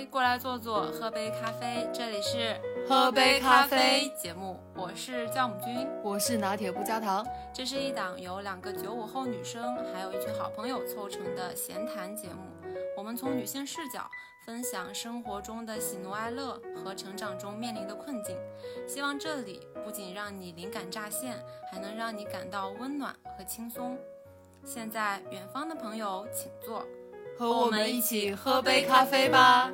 来，过来坐坐，喝杯咖啡。这里是喝杯咖啡节目，我是酵母君，我是拿铁不加糖。这是一档由两个九五后女生还有一群好朋友凑成的闲谈节目。我们从女性视角分享生活中的喜怒哀乐和成长中面临的困境，希望这里不仅让你灵感乍现，还能让你感到温暖和轻松。现在，远方的朋友请坐。和我们一起喝杯咖啡吧。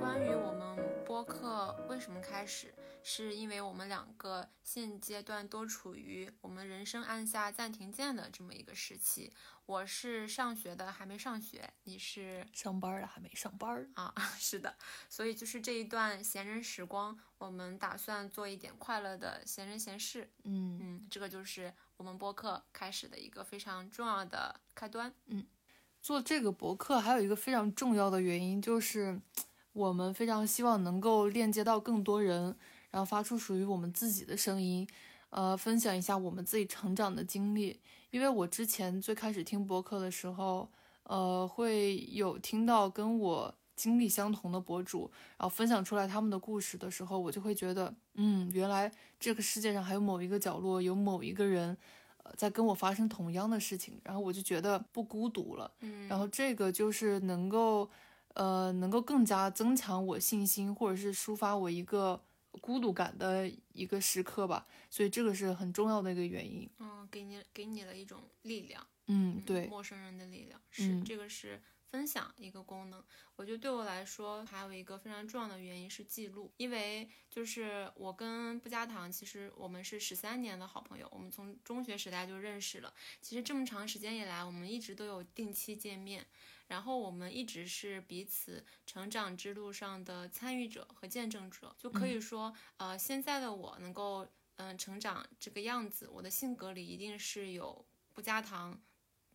关于我们播客为什么开始，是因为我们两个现阶段都处于我们人生按下暂停键的这么一个时期。我是上学的，还没上学；你是上班的，还没上班啊。是的，所以就是这一段闲人时光，我们打算做一点快乐的闲人闲事。嗯嗯，这个就是我们播客开始的一个非常重要的开端。嗯。做这个博客还有一个非常重要的原因，就是我们非常希望能够链接到更多人，然后发出属于我们自己的声音，呃，分享一下我们自己成长的经历。因为我之前最开始听博客的时候，呃，会有听到跟我经历相同的博主，然后分享出来他们的故事的时候，我就会觉得，嗯，原来这个世界上还有某一个角落有某一个人。在跟我发生同样的事情，然后我就觉得不孤独了。嗯，然后这个就是能够，呃，能够更加增强我信心，或者是抒发我一个孤独感的一个时刻吧。所以这个是很重要的一个原因。嗯，给你给你了一种力量。嗯，对，陌生人的力量是这个是。分享一个功能，我觉得对我来说还有一个非常重要的原因是记录，因为就是我跟不加糖，其实我们是十三年的好朋友，我们从中学时代就认识了。其实这么长时间以来，我们一直都有定期见面，然后我们一直是彼此成长之路上的参与者和见证者，就可以说，呃，现在的我能够嗯成长这个样子，我的性格里一定是有不加糖。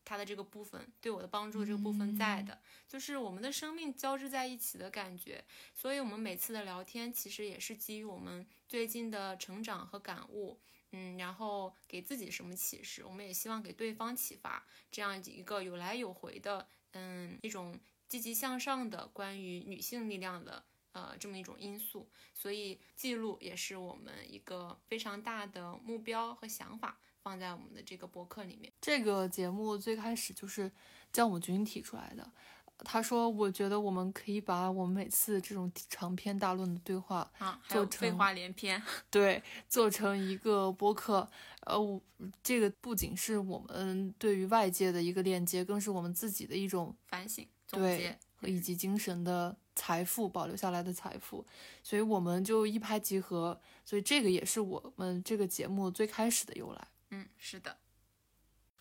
他的这个部分对我的帮助，这个部分在的，就是我们的生命交织在一起的感觉。所以，我们每次的聊天其实也是基于我们最近的成长和感悟，嗯，然后给自己什么启示，我们也希望给对方启发，这样一个有来有回的，嗯，一种积极向上的关于女性力量的，呃，这么一种因素。所以，记录也是我们一个非常大的目标和想法。放在我们的这个博客里面。这个节目最开始就是姜武军提出来的。他说：“我觉得我们可以把我们每次这种长篇大论的对话啊，做成废话连篇，对，做成一个播客。呃，这个不仅是我们对于外界的一个链接，更是我们自己的一种反省、总结以及精神的财富，保留下来的财富。所以我们就一拍即合。所以这个也是我们这个节目最开始的由来。”嗯，是的。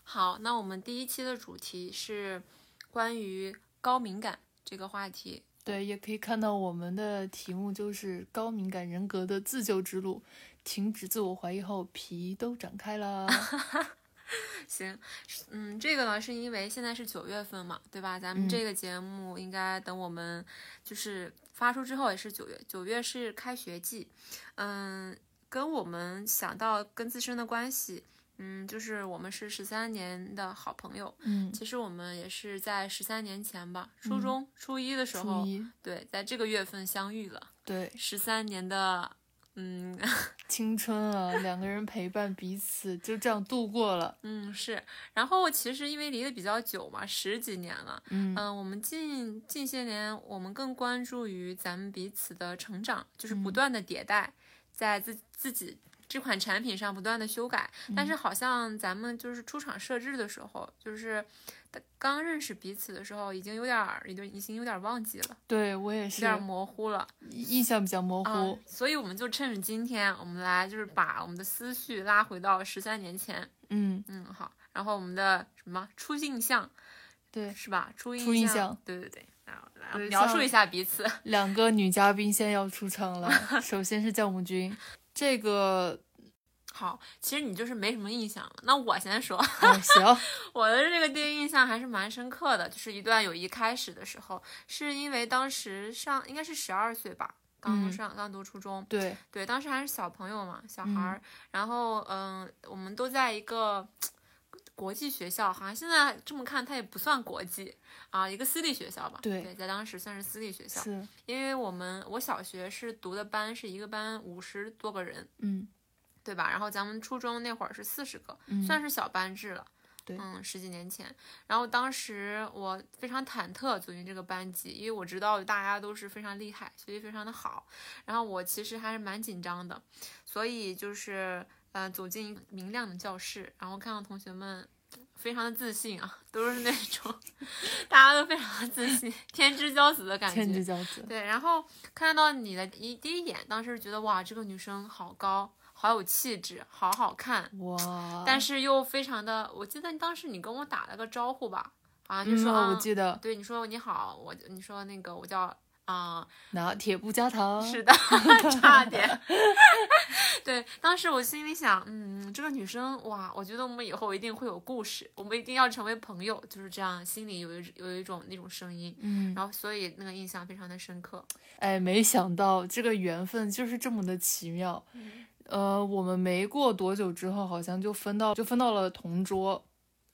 好，那我们第一期的主题是关于高敏感这个话题。对，也可以看到我们的题目就是高敏感人格的自救之路。停止自我怀疑后，皮都长开了。行，嗯，这个呢是因为现在是九月份嘛，对吧？咱们这个节目应该等我们就是发出之后也是九月，九月是开学季，嗯。跟我们想到跟自身的关系，嗯，就是我们是十三年的好朋友，嗯，其实我们也是在十三年前吧，初中初一的时候，对，在这个月份相遇了，对，十三年的，嗯，青春啊，两个人陪伴彼此，就这样度过了，嗯，是，然后其实因为离得比较久嘛，十几年了，嗯嗯，我们近近些年我们更关注于咱们彼此的成长，就是不断的迭代。在自自己这款产品上不断的修改，但是好像咱们就是出厂设置的时候，就是刚认识彼此的时候，已经有点儿，已经已经有点忘记了。对我也是，有点模糊了，印象比较模糊。所以我们就趁着今天，我们来就是把我们的思绪拉回到十三年前。嗯嗯，好。然后我们的什么初印象？对，是吧？初印象。对对对。来描述一下彼此。两个女嘉宾先要出场了，首先是酵母君，这个好，其实你就是没什么印象了。那我先说，行，我的这个第一印象还是蛮深刻的，就是一段友谊开始的时候，是因为当时上应该是十二岁吧，刚上刚读初中，对对，当时还是小朋友嘛，小孩儿，然后嗯，我们都在一个。国际学校，好像现在这么看，它也不算国际啊，一个私立学校吧。对，在当时算是私立学校。是，因为我们我小学是读的班是一个班五十多个人，嗯，对吧？然后咱们初中那会儿是四十个，算是小班制了。对，嗯，十几年前，然后当时我非常忐忑走进这个班级，因为我知道大家都是非常厉害，学习非常的好，然后我其实还是蛮紧张的，所以就是呃走进明亮的教室，然后看到同学们非常的自信啊，都是那种大家都非常的自信，天之骄子的感觉，天之骄子。对，然后看到你的一第一眼，当时觉得哇，这个女生好高。好有气质，好好看哇！但是又非常的，我记得当时你跟我打了个招呼吧，好像就说我记得，对你说你好，我你说那个我叫啊拿铁不加糖，是的，差点。对，当时我心里想，嗯，这个女生哇，我觉得我们以后一定会有故事，我们一定要成为朋友，就是这样，心里有一有一种那种声音，嗯，然后所以那个印象非常的深刻。哎，没想到这个缘分就是这么的奇妙。呃，我们没过多久之后，好像就分到就分到了同桌，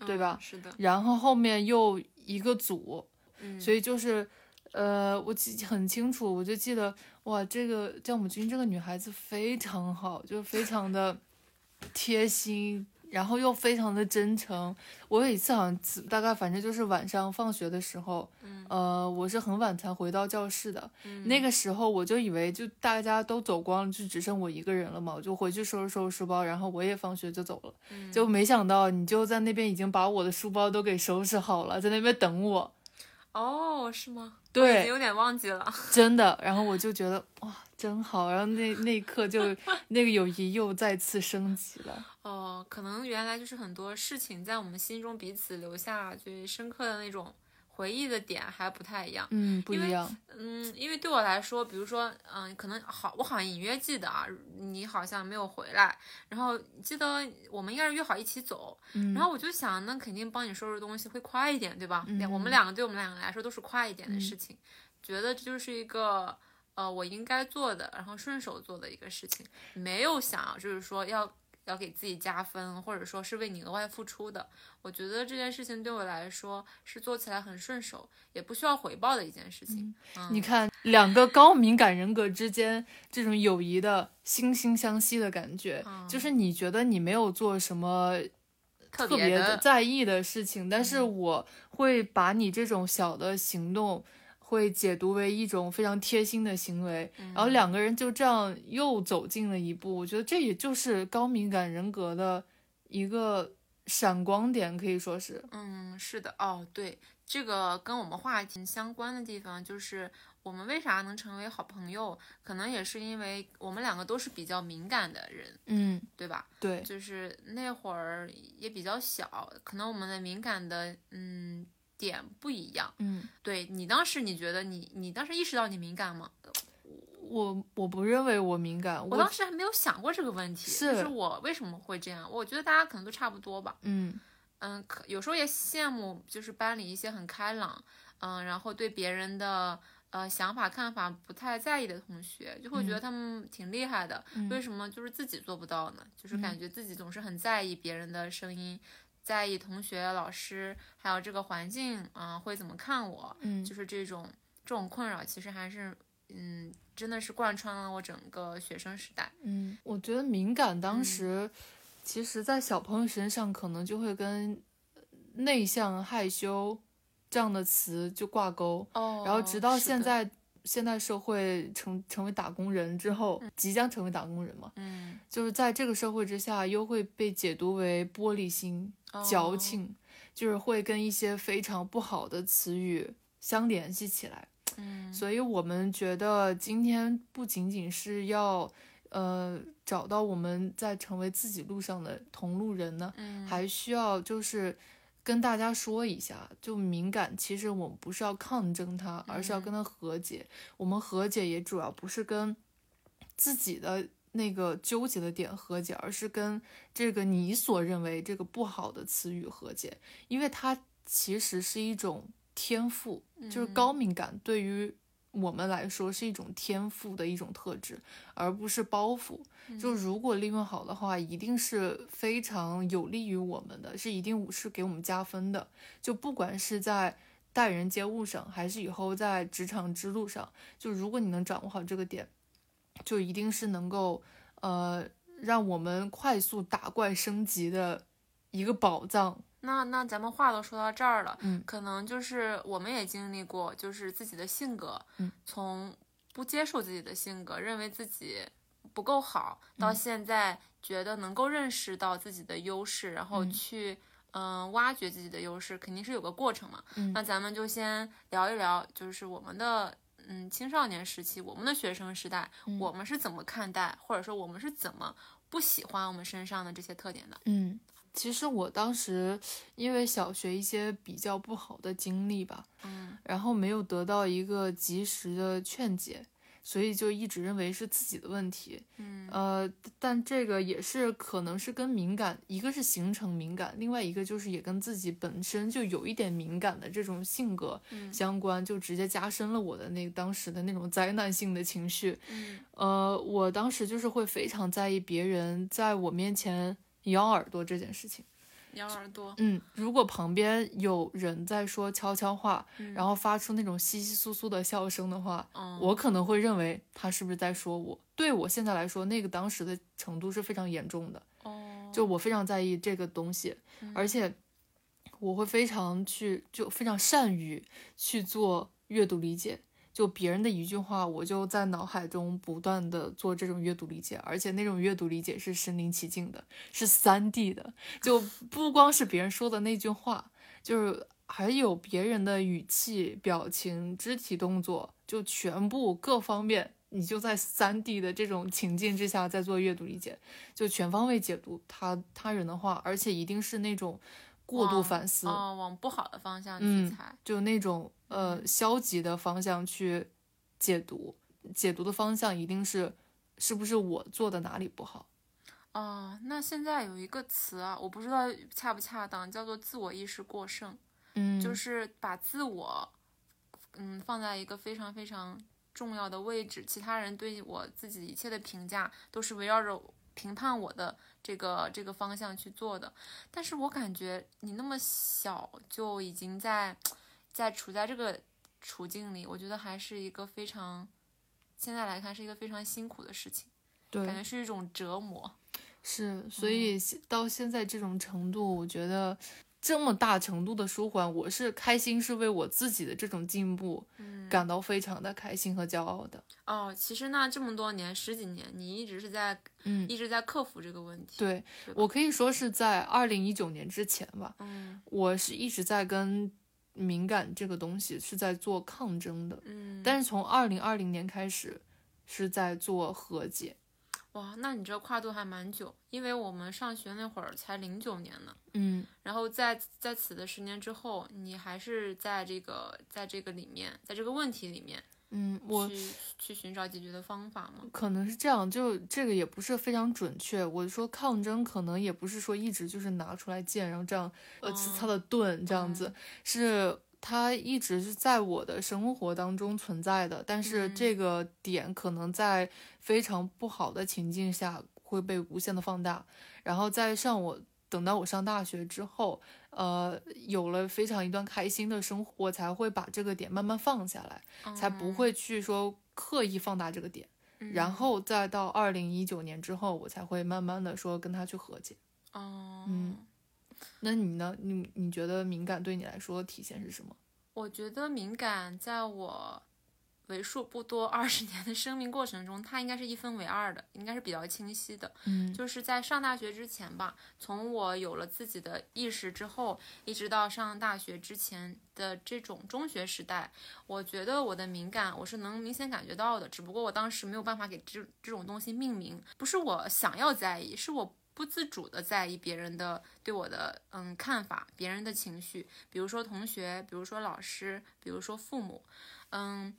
对吧？是的。然后后面又一个组，嗯，所以就是，呃，我记很清楚，我就记得，哇，这个酵母菌这个女孩子非常好，就非常的贴心。然后又非常的真诚。我有一次好像大概反正就是晚上放学的时候，呃，我是很晚才回到教室的。那个时候我就以为就大家都走光了，就只剩我一个人了嘛，我就回去收拾收拾书包，然后我也放学就走了。就没想到你就在那边已经把我的书包都给收拾好了，在那边等我。哦，是吗？对，有点忘记了。真的，然后我就觉得哇，真好。然后那那一刻就 那个友谊又再次升级了。哦，可能原来就是很多事情在我们心中彼此留下最深刻的那种。回忆的点还不太一样，嗯，不一样，嗯，因为对我来说，比如说，嗯，可能好，我好像隐约记得啊，你好像没有回来，然后记得我们应该是约好一起走，然后我就想，那肯定帮你收拾东西会快一点，对吧？两我们两个对我们两个来说都是快一点的事情，觉得这就是一个呃我应该做的，然后顺手做的一个事情，没有想就是说要。要给自己加分，或者说是为你额外付出的，我觉得这件事情对我来说是做起来很顺手，也不需要回报的一件事情。你看，两个高敏感人格之间这种友谊的惺惺相惜的感觉，就是你觉得你没有做什么特别在意的事情，但是我会把你这种小的行动。会解读为一种非常贴心的行为，然后两个人就这样又走近了一步。我觉得这也就是高敏感人格的一个闪光点，可以说是。嗯，是的，哦，对，这个跟我们话题相关的地方就是我们为啥能成为好朋友，可能也是因为我们两个都是比较敏感的人，嗯，对吧？对，就是那会儿也比较小，可能我们的敏感的，嗯。点不一样，嗯，对你当时你觉得你你当时意识到你敏感吗？我我不认为我敏感，我当时还没有想过这个问题，是我为什么会这样？我觉得大家可能都差不多吧，嗯嗯，可有时候也羡慕，就是班里一些很开朗，嗯，然后对别人的呃想法看法不太在意的同学，就会觉得他们挺厉害的，为什么就是自己做不到呢？就是感觉自己总是很在意别人的声音。在意同学、老师，还有这个环境啊，会怎么看我？嗯，就是这种这种困扰，其实还是，嗯，真的是贯穿了我整个学生时代。嗯，我觉得敏感当时，其实在小朋友身上可能就会跟内向、害羞这样的词就挂钩。哦，然后直到现在。现代社会成成为打工人之后，即将成为打工人嘛？嗯，就是在这个社会之下，又会被解读为玻璃心、矫情，就是会跟一些非常不好的词语相联系起来。嗯，所以我们觉得今天不仅仅是要，呃，找到我们在成为自己路上的同路人呢，还需要就是。跟大家说一下，就敏感，其实我们不是要抗争它，而是要跟它和解。我们和解也主要不是跟自己的那个纠结的点和解，而是跟这个你所认为这个不好的词语和解，因为它其实是一种天赋，就是高敏感对于我们来说是一种天赋的一种特质，而不是包袱。就如果利用好的话，一定是非常有利于我们的，是一定是给我们加分的。就不管是在待人接物上，还是以后在职场之路上，就如果你能掌握好这个点，就一定是能够呃让我们快速打怪升级的一个宝藏。那那咱们话都说到这儿了，嗯，可能就是我们也经历过，就是自己的性格，嗯，从不接受自己的性格，认为自己不够好，到现在觉得能够认识到自己的优势，然后去嗯挖掘自己的优势，肯定是有个过程嘛。嗯。那咱们就先聊一聊，就是我们的嗯青少年时期，我们的学生时代，嗯。我们是怎么看待，或者说我们是怎么不喜欢我们身上的这些特点的？嗯，其实我当时因为小学一些比较不好的经历吧，嗯然后没有得到一个及时的劝解，所以就一直认为是自己的问题。嗯呃，但这个也是可能是跟敏感，一个是形成敏感，另外一个就是也跟自己本身就有一点敏感的这种性格嗯相关，就直接加深了我的那当时的那种灾难性的情绪。嗯呃，我当时就是会非常在意别人在我面前咬耳朵这件事情。咬耳朵，嗯，如果旁边有人在说悄悄话，嗯然后发出那种窸窸窣窣的笑声的话，嗯我可能会认为他是不是在说我。对我现在来说，那个当时的程度是非常严重的，哦，就我非常在意这个东西，而且我会非常去，就非常善于去做阅读理解。就别人的一句话，我就在脑海中不断的做这种阅读理解，而且那种阅读理解是身临其境的，是三 D 的，就不光是别人说的那句话，就是还有别人的语气、表情、肢体动作，就全部各方面，你就在三 D 的这种情境之下在做阅读理解，就全方位解读他他人的话，而且一定是那种过度反思，哦，往不好的方向去嗯猜。就那种呃消极的方向去解读，解读的方向一定是是不是我做的哪里不好？哦，那现在有一个词啊，我不知道恰不恰当，叫做自我意识过剩，嗯，就是把自我，嗯，放在一个非常非常重要的位置，其他人对我自己一切的评价都是围绕着评判我的这个这个方向去做的。但是我感觉你那么小就已经在在处在这个处境里，我觉得还是一个非常现在来看是一个非常辛苦的事情，对，感觉是一种折磨。是，所以到现在这种程度，我觉得这么大程度的舒缓，我是开心，是为我自己的这种进步嗯，感到非常的开心和骄傲的。哦，其实那这么多年十几年，你一直是在嗯，一直在克服这个问题。，对我可以说是在二零一九年之前吧，嗯我是一直在跟敏感这个东西是在做抗争的，嗯，但是从二零二零年开始是在做和解。哇，那你这跨度还蛮久，因为我们上学那会儿才零九年呢，嗯，然后在在此的十年之后，你还是在这个在这个里面，在这个问题里面嗯，我去去寻找解决的方法吗？可能是这样，就这个也不是非常准确。我说抗争，可能也不是说一直就是拿出来剑，然后这样呃呲擦的盾这样子，嗯是它一直是在我的生活当中存在的，但是嗯这个点可能在非常不好的情境下会被无限的放大，然后在像我等到我上大学之后，呃，有了非常一段开心的生活，我才会把这个点慢慢放下来。才不会去说刻意放大这个点，嗯，然后再到二零一九年之后，我才会慢慢的说跟他去和解。哦，嗯那你呢？你你觉得敏感对你来说体现是什么？我觉得敏感在我为数不多二十年的生命过程中，它应该是一分为二的，应该是比较清晰的。嗯就是在上大学之前吧，从我有了自己的意识之后，一直到上大学之前的这种中学时代，我觉得我的敏感我是能明显感觉到的，只不过我当时没有办法给这这种东西命名，不是我想要在意，是我。不自主的在意别人的对我的嗯看法，别人的情绪，比如说同学，比如说老师，比如说父母，嗯，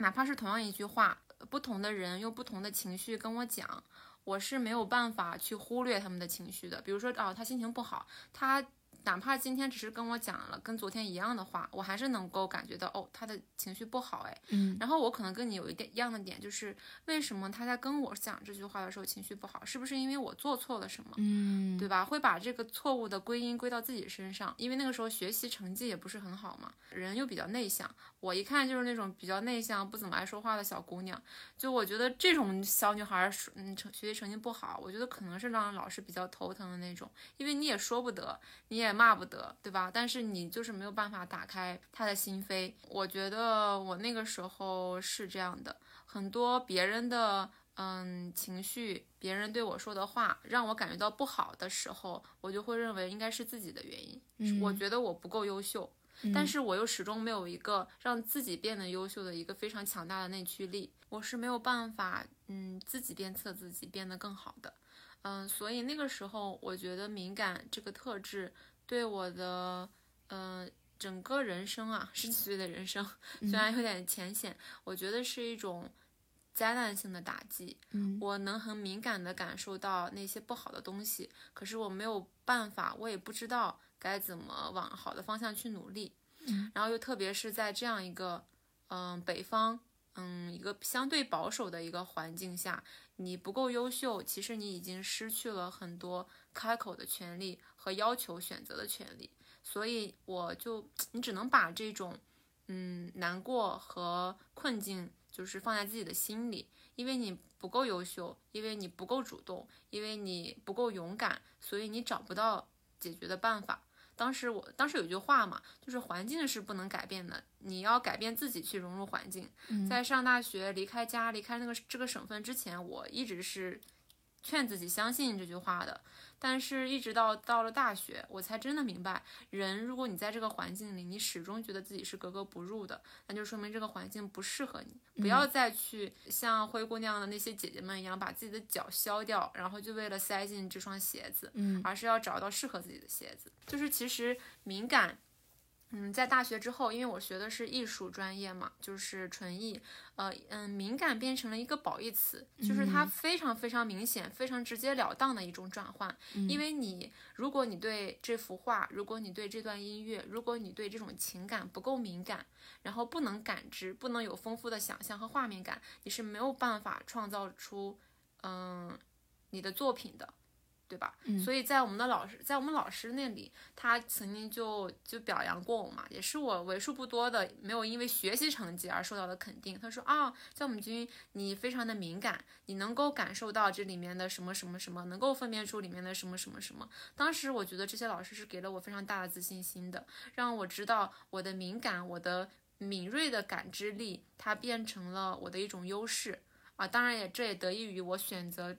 哪怕是同样一句话，不同的人用不同的情绪跟我讲，我是没有办法去忽略他们的情绪的。比如说，哦，他心情不好，他哪怕今天只是跟我讲了跟昨天一样的话，我还是能够感觉到哦，他的情绪不好，哎，嗯，然后我可能跟你有一点一样的点，就是为什么他在跟我讲这句话的时候情绪不好，是不是因为我做错了什么？嗯，对吧？会把这个错误的归因归到自己身上，因为那个时候学习成绩也不是很好嘛，人又比较内向，我一看就是那种比较内向、不怎么爱说话的小姑娘，就我觉得这种小女孩，嗯，成学习成绩不好，我觉得可能是让老师比较头疼的那种，因为你也说不得，你也骂不得，对吧？但是你就是没有办法打开他的心扉。我觉得我那个时候是这样的，很多别人的。嗯，情绪，别人对我说的话让我感觉到不好的时候，我就会认为应该是自己的原因。嗯，我觉得我不够优秀，但是我又始终没有一个让自己变得优秀的一个非常强大的内驱力，我是没有办法，嗯，自己鞭策自己变得更好的。嗯，所以那个时候，我觉得敏感这个特质对我的，嗯，整个人生啊，十几岁的人生，虽然有点浅显，我觉得是一种。灾难性的打击，嗯，我能很敏感地感受到那些不好的东西，可是我没有办法，我也不知道该怎么往好的方向去努力，嗯，然后又特别是在这样一个，嗯，北方，嗯，一个相对保守的一个环境下，你不够优秀，其实你已经失去了很多开口的权利和要求选择的权利，所以我就，你只能把这种，嗯，难过和困境。就是放在自己的心里，因为你不够优秀，因为你不够主动，因为你不够勇敢，所以你找不到解决的办法。当时我当时有句话嘛，就是环境是不能改变的，你要改变自己去融入环境。在上大学、离开家、离开那个这个省份之前，我一直是劝自己相信这句话的。但是，一直到到了大学，我才真的明白，人如果你在这个环境里，你始终觉得自己是格格不入的，那就说明这个环境不适合你。不要再去像灰姑娘的那些姐姐们一样，把自己的脚削掉，然后就为了塞进这双鞋子，嗯，而是要找到适合自己的鞋子。就是其实敏感。嗯，在大学之后，因为我学的是艺术专业嘛，就是纯艺，呃，嗯，敏感变成了一个褒义词，就是它非常非常明显、非常直截了当的一种转换。因为你，如果你对这幅画，如果你对这段音乐，如果你对这种情感不够敏感，然后不能感知，不能有丰富的想象和画面感，你是没有办法创造出，嗯，你的作品的。对吧？所以在我们的老师，在我们老师那里，他曾经就就表扬过我嘛，也是我为数不多的没有因为学习成绩而受到的肯定。他说啊，在我们军你非常的敏感，你能够感受到这里面的什么什么什么，能够分辨出里面的什么什么什么。当时我觉得这些老师是给了我非常大的自信心的，让我知道我的敏感，我的敏锐的感知力，它变成了我的一种优势啊。当然也这也得益于我选择。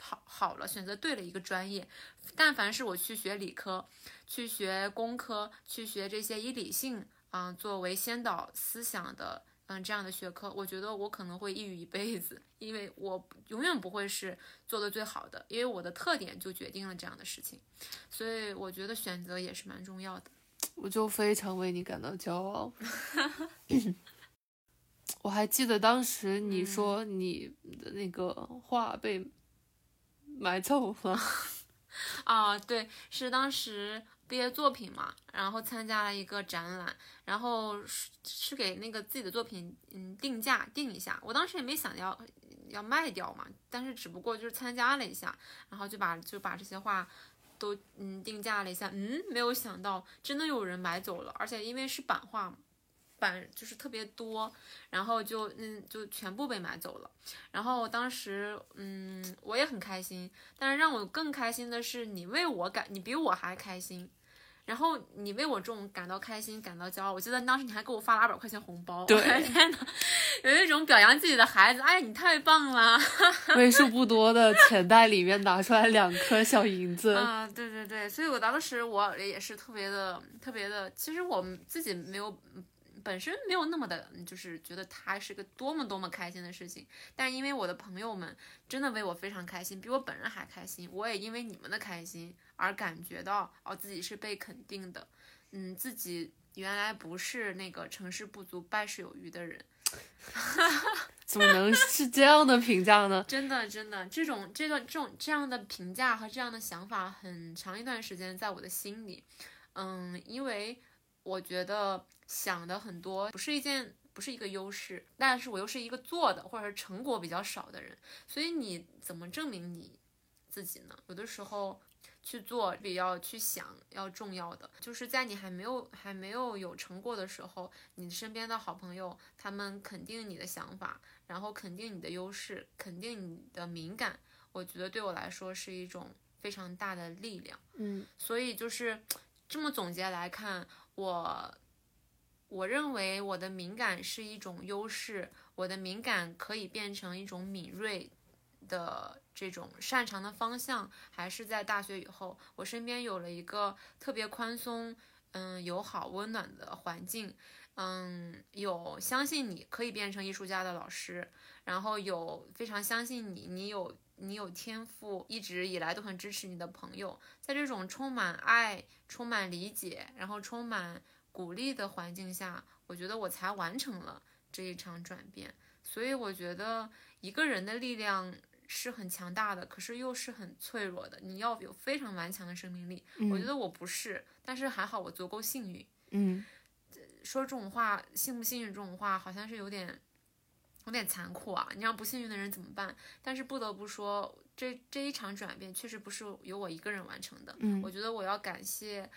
好好了，选择对了一个专业。但凡是我去学理科、去学工科、去学这些以理性啊作为先导思想的嗯这样的学科，我觉得我可能会抑郁一辈子，因为我永远不会是做的最好的，因为我的特点就决定了这样的事情。所以我觉得选择也是蛮重要的。我就非常为你感到骄傲。我还记得当时你说你的那个话被。买走了 啊！对，是当时毕业作品嘛，然后参加了一个展览，然后是是给那个自己的作品嗯定价定一下。我当时也没想要要卖掉嘛，但是只不过就是参加了一下，然后就把就把这些画都嗯定价了一下，嗯，没有想到真的有人买走了，而且因为是版画嘛。版就是特别多，然后就嗯就全部被买走了。然后当时嗯我也很开心，但是让我更开心的是你为我感，你比我还开心。然后你为我这种感到开心、感到骄傲。我记得当时你还给我发了二百块钱红包，对，天呐，有一种表扬自己的孩子，哎，你太棒了。为数不多的钱袋里面拿出来两颗小银子啊，对对对，所以我当时我也是特别的、特别的。其实我们自己没有。本身没有那么的，就是觉得它是个多么多么开心的事情，但因为我的朋友们真的为我非常开心，比我本人还开心，我也因为你们的开心而感觉到哦自己是被肯定的，嗯，自己原来不是那个成事不足败事有余的人。怎么能是这样的评价呢？真的，真的，这种这个这种这样的评价和这样的想法，很长一段时间在我的心里。嗯，因为我觉得想的很多不是一件不是一个优势，但是我又是一个做的或者是成果比较少的人，所以你怎么证明你自己呢？有的时候。去做比要去想要重要的，就是在你还没有还没有有成果的时候，你身边的好朋友他们肯定你的想法，然后肯定你的优势，肯定你的敏感，我觉得对我来说是一种非常大的力量。嗯，所以就是这么总结来看，我我认为我的敏感是一种优势，我的敏感可以变成一种敏锐的。这种擅长的方向还是在大学以后，我身边有了一个特别宽松、嗯友好、温暖的环境，嗯，有相信你可以变成艺术家的老师，然后有非常相信你，你有你有天赋，一直以来都很支持你的朋友，在这种充满爱、充满理解，然后充满鼓励的环境下，我觉得我才完成了这一场转变。所以我觉得一个人的力量。是很强大的，可是又是很脆弱的。你要有非常顽强的生命力。我觉得我不是，但是还好我足够幸运。嗯，说这种话，幸不幸运这种话，好像是有点有点残酷啊。你让不幸运的人怎么办？但是不得不说，这这一场转变确实不是由我一个人完成的。嗯，我觉得我要感谢，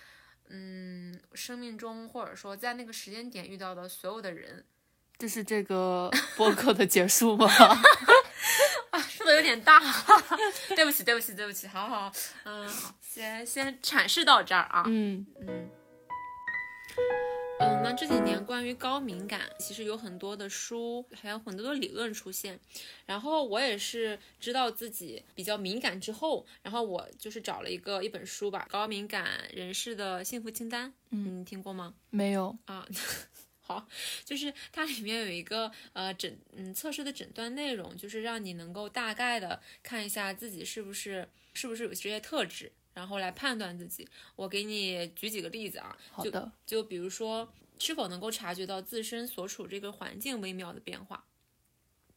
嗯，生命中或者说在那个时间点遇到的所有的人。这是这个播客的结束吗？啊，说的有点大，对不起，对不起，对不起，好好，嗯，好，先先阐释到这儿啊，嗯嗯嗯，那这几年关于高敏感，其实有很多的书，还有很多的理论出现，然后我也是知道自己比较敏感之后，然后我就是找了一个一本书吧，《高敏感人士的幸福清单》，嗯，你听过吗？没有啊。好，就是它里面有一个呃诊嗯测试的诊断内容，就是让你能够大概的看一下自己是不是是不是有这些特质，然后来判断自己。我给你举几个例子啊，好的，就比如说是否能够察觉到自身所处这个环境微妙的变化，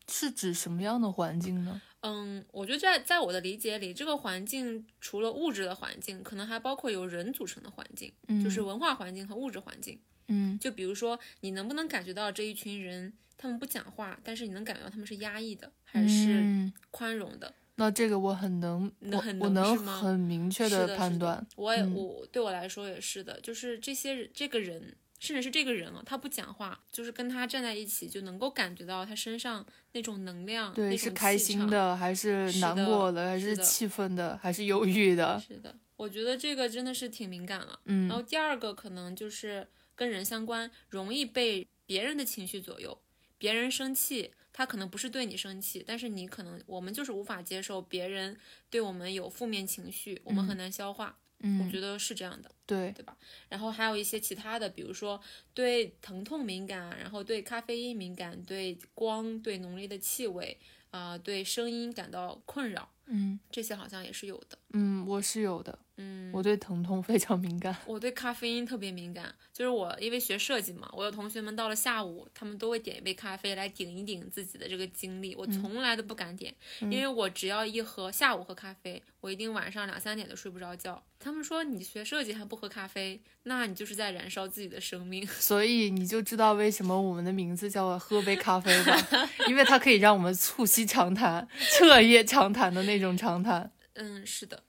是指什么样的环境呢？嗯，我觉得在在我的理解里，这个环境除了物质的环境，可能还包括由人组成的环境，嗯就是文化环境和物质环境。嗯，就比如说，你能不能感觉到这一群人，他们不讲话，但是你能感觉到他们是压抑的，还是宽容的？那这个我很能，能我能很明确的判断。我也我对我来说也是的，就是这些人，这个人，甚至是这个人啊，他不讲话，就是跟他站在一起，就能够感觉到他身上那种能量，对，是开心的，还是难过的，还是气愤的，还是忧郁的？是的，我觉得这个真的是挺敏感了。嗯，然后第二个可能就是。跟人相关，容易被别人的情绪左右。别人生气，他可能不是对你生气，但是你可能，我们就是无法接受别人对我们有负面情绪，我们很难消化。嗯，我觉得是这样的，对对吧？然后还有一些其他的，比如说对疼痛敏感，然后对咖啡因敏感，对光、对浓烈的气味啊，对声音感到困扰。嗯，这些好像也是有的。嗯，我是有的。嗯，我对疼痛非常敏感，我对咖啡因特别敏感。就是我因为学设计嘛，我的同学们到了下午，他们都会点一杯咖啡来顶一顶自己的这个精力。我从来都不敢点，因为我只要一喝下午喝咖啡，我一定晚上两三点都睡不着觉。他们说你学设计还不喝咖啡，那你就是在燃烧自己的生命。所以你就知道为什么我们的名字叫喝杯咖啡吧，因为它可以让我们促膝长谈、彻夜长谈的那种长谈。嗯，是的。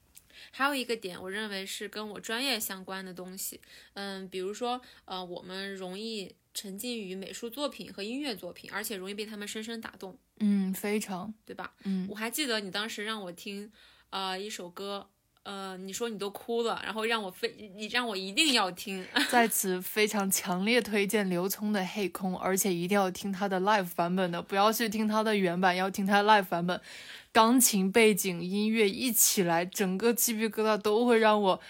还有一个点，我认为是跟我专业相关的东西，嗯，比如说，呃，我们容易沉浸于美术作品和音乐作品，而且容易被他们深深打动，嗯，非常，对吧？嗯，我还记得你当时让我听，呃，一首歌，呃，你说你都哭了，然后让我非你让我一定要听，在此非常强烈推荐刘聪的《黑空》，而且一定要听他的 live 版本的，不要去听他的原版，要听他 live 版本。钢琴背景音乐一起来，整个鸡皮疙瘩都会让我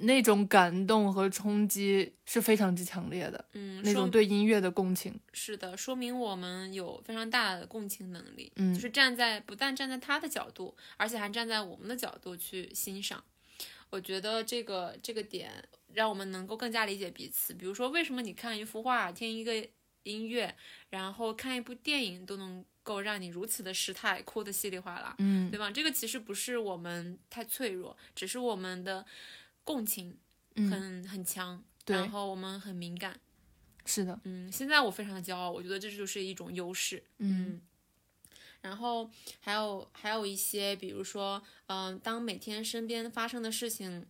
那种感动和冲击是非常之强烈的。嗯，那种对音乐的共情是的，说明我们有非常大的共情能力。嗯，就是站在不但站在他的角度，而且还站在我们的角度去欣赏。我觉得这个这个点让我们能够更加理解彼此。比如说，为什么你看一幅画，听一个。音乐，然后看一部电影都能够让你如此的失态，哭得稀里哗啦，嗯对吧？这个其实不是我们太脆弱，只是我们的共情嗯，很、很强，然后我们很敏感。是的，嗯，现在我非常的骄傲，我觉得这就是一种优势。嗯然后还有还有一些，比如说，嗯、当每天身边发生的事情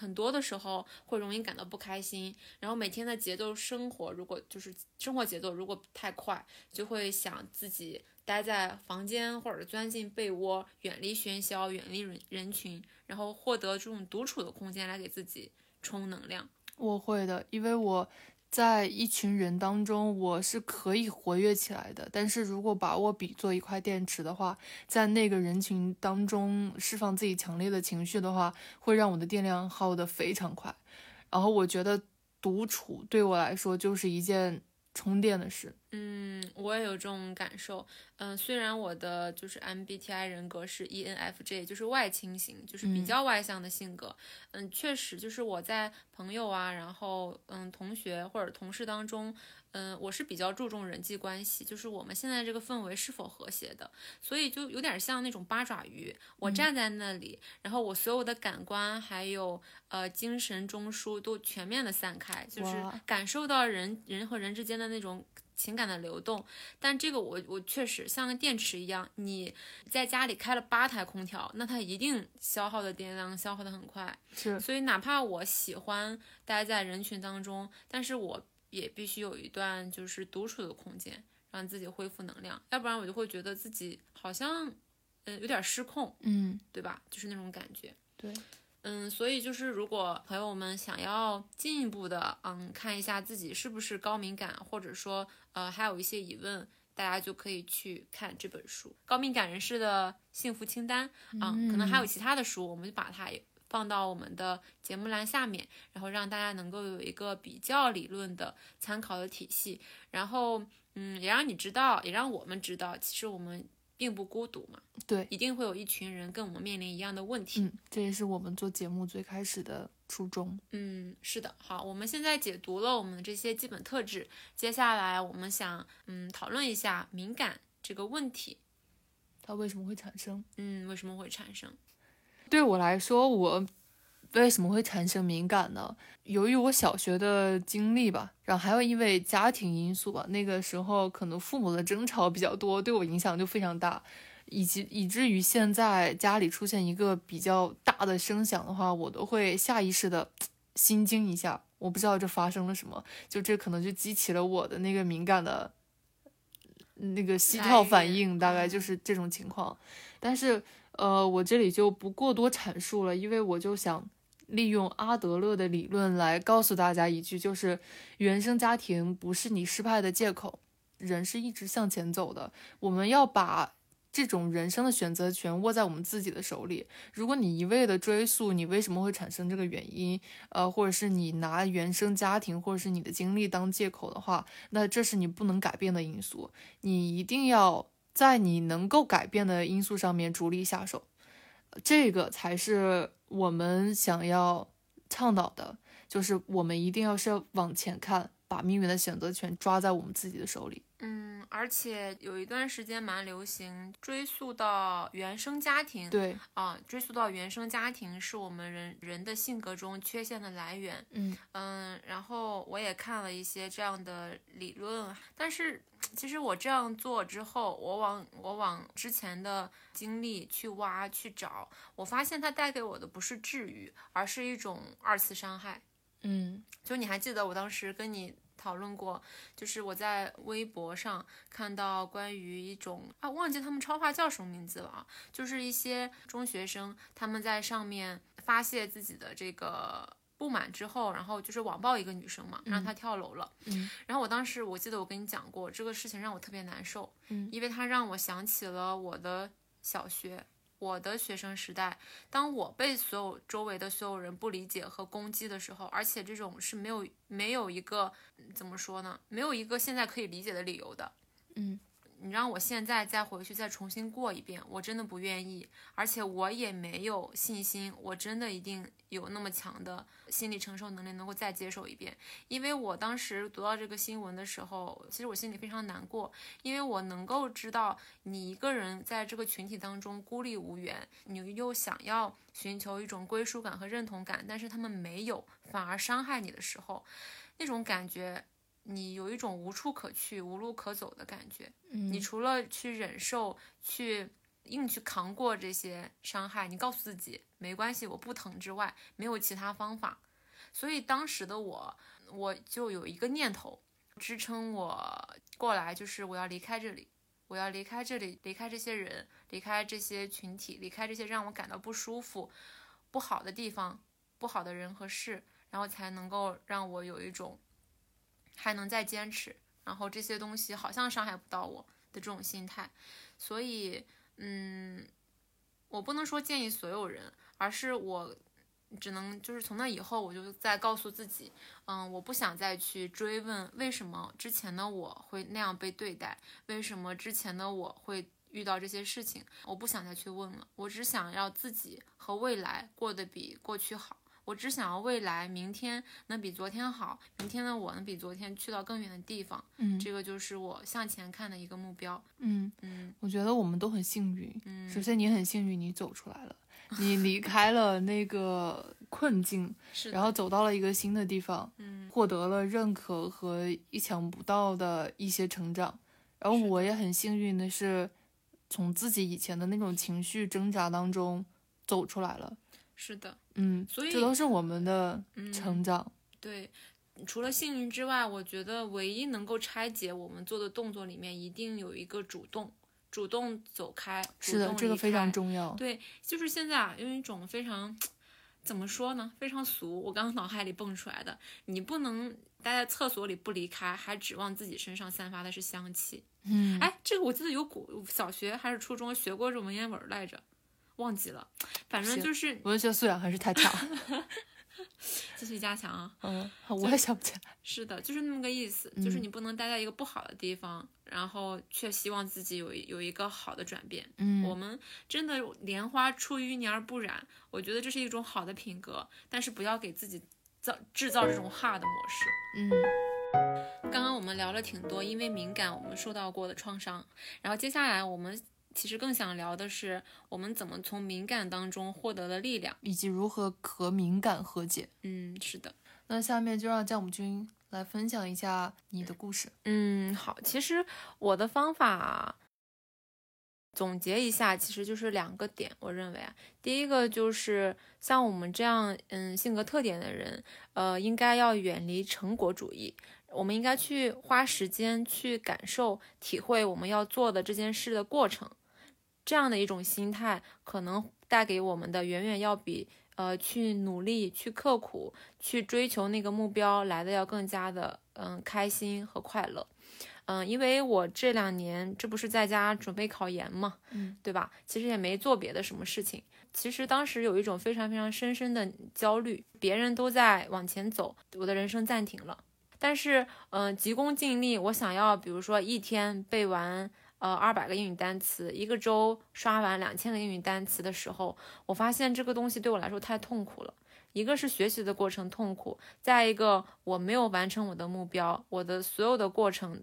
很多的时候，会容易感到不开心。然后每天的节奏生活，如果就是生活节奏如果太快，就会想自己待在房间或者钻进被窝，远离喧嚣，远离人人群，然后获得这种独处的空间来给自己充能量。我会的，因为我在一群人当中，我是可以活跃起来的。但是如果把我比作一块电池的话，在那个人群当中释放自己强烈的情绪的话，会让我的电量耗得非常快。然后我觉得独处对我来说就是一件充电的事。嗯，我也有这种感受。嗯，虽然我的就是 MBTI 人格是 E ENFJ，就是外倾型，就是比嗯较外向的性格。嗯，确实就是我在朋友啊，然后嗯同学或者同事当中，嗯，我是比较注重人际关系，就是我们现在这个氛围是否和谐的。所以就有点像那种八爪鱼，我站在那里，然后我所有的感官还有呃精神中枢都全面的散开，就是感受到人人和人之间的那种情感的流动。但这个我我确实像个电池一样，你在家里开了八台空调，那它一定消耗的电量消耗的很快。是，所以哪怕我喜欢待在人群当中，但是我也必须有一段就是独处的空间，让自己恢复能量，要不然我就会觉得自己好像，呃，有点失控，嗯，对吧？就是那种感觉。对，嗯，所以就是如果朋友们想要进一步的，嗯，看一下自己是不是高敏感，或者说，呃，还有一些疑问，大家就可以去看这本书《高敏感人士的幸福清单》啊、可能还有其他的书，我们就把它也放到我们的节目栏下面，然后让大家能够有一个比较理论的参考的体系，然后，嗯，也让你知道，也让我们知道，其实我们并不孤独嘛，对，一定会有一群人跟我们面临一样的问题。嗯，这也是我们做节目最开始的初衷。嗯，是的，好，我们现在解读了我们的这些基本特质，接下来我们想嗯讨论一下敏感这个问题，它为什么会产生？嗯，为什么会产生？对我来说，我为什么会产生敏感呢？由于我小学的经历吧，然后还有因为家庭因素吧，那个时候可能父母的争吵比较多，对我影响就非常大，以及以至于现在家里出现一个比较大的声响的话，我都会下意识的 心惊一下。我不知道这发生了什么，就这可能就激起了我的那个敏感的那个心跳反应，大概就是这种情况。但是呃，我这里就不过多阐述了，因为我就想利用阿德勒的理论来告诉大家一句，就是原生家庭不是你失败的借口，人是一直向前走的，我们要把。这种人生的选择权握在我们自己的手里。如果你一味的追溯你为什么会产生这个原因，呃，或者是你拿原生家庭或者是你的经历当借口的话，那这是你不能改变的因素。你一定要在你能够改变的因素上面着力下手，这个才是我们想要倡导的，就是我们一定要是往前看，把命运的选择权抓在我们自己的手里。嗯，而且有一段时间蛮流行追溯到原生家庭，对，啊，追溯到原生家庭是我们人人的性格中缺陷的来源。嗯嗯，然后我也看了一些这样的理论，但是其实我这样做之后，我往我往之前的经历去挖去找，我发现它带给我的不是治愈，而是一种二次伤害。嗯就你还记得我当时跟你讨论过，就是我在微博上看到关于一种啊，忘记他们超话叫什么名字了啊，就是一些中学生他们在上面发泄自己的这个不满之后，然后就是网暴一个女生嘛，让她跳楼了。嗯然后我当时我记得我跟你讲过这个事情，让我特别难受，嗯因为它让我想起了我的小学。我的学生时代，当我被所有周围的所有人不理解和攻击的时候，而且这种是没有没有一个怎么说呢，没有一个现在可以理解的理由的。嗯你让我现在再回去再重新过一遍，我真的不愿意，而且我也没有信心，我真的一定有那么强的心理承受能力能够再接受一遍。因为我当时读到这个新闻的时候，其实我心里非常难过，因为我能够知道你一个人在这个群体当中孤立无援，你又想要寻求一种归属感和认同感，但是他们没有，反而伤害你的时候，那种感觉。你有一种无处可去、无路可走的感觉。嗯，你除了去忍受、去硬去扛过这些伤害，你告诉自己没关系，我不疼之外，没有其他方法。所以当时的我，我就有一个念头支撑我过来，就是我要离开这里，我要离开这里，离开这些人，离开这些群体，离开这些让我感到不舒服、不好的地方、不好的人和事，然后才能够让我有一种。还能再坚持，然后这些东西好像伤害不到我的这种心态，所以，嗯，我不能说建议所有人，而是我只能就是从那以后，我就在告诉自己，嗯，我不想再去追问为什么之前的我会那样被对待，为什么之前的我会遇到这些事情，我不想再去问了，我只想要自己和未来过得比过去好。我只想要未来，明天能比昨天好，明天的我能比昨天去到更远的地方。嗯，这个就是我向前看的一个目标。嗯嗯，我觉得我们都很幸运。嗯，首先你很幸运，你走出来了，你离开了那个困境，然后走到了一个新的地方，嗯，获得了认可和意想不到的一些成长。然后我也很幸运的是，从自己以前的那种情绪挣扎当中走出来了。是的。嗯，所以这都是我们的成长。对，除了幸运之外，我觉得唯一能够拆解我们做的动作里面，一定有一个主动，主动走开。是的，这个非常重要。对，就是现在啊，用一种非常怎么说呢，非常俗，我刚刚脑海里蹦出来的，你不能待在厕所里不离开，还指望自己身上散发的是香气。嗯，哎，这个我记得有古小学还是初中学过这文言文来着。忘记了，反正就是 文学素养还是太差，继续加强啊。嗯，我也想不起来。是的，就是那么个意思，就是你不能待在一个不好的地方，然后却希望自己有有一个好的转变。嗯，我们真的莲花出淤泥而不染，我觉得这是一种好的品格，但是不要给自己造制造这种 hard 模式。嗯，刚刚我们聊了挺多，因为敏感我们受到过的创伤，然后接下来我们。其实更想聊的是，我们怎么从敏感当中获得的力量，以及如何和敏感和解。嗯，是的。那下面就让姜母君来分享一下你的故事。嗯，好。其实我的方法总结一下，其实就是两个点。我认为啊，第一个就是像我们这样嗯性格特点的人，呃，应该要远离成果主义。我们应该去花时间去感受、体会我们要做的这件事的过程。这样的一种心态，可能带给我们的远远要比呃去努力、去刻苦、去追求那个目标来的要更加的嗯开心和快乐。嗯，因为我这两年这不是在家准备考研嘛，嗯，对吧？其实也没做别的什么事情。其实当时有一种非常非常深深的焦虑，别人都在往前走，我的人生暂停了。但是嗯，急功近利，我想要比如说一天背完。呃，二百个英语单词，一个周刷完两千个英语单词的时候，我发现这个东西对我来说太痛苦了。一个是学习的过程痛苦，再一个我没有完成我的目标，我的所有的过程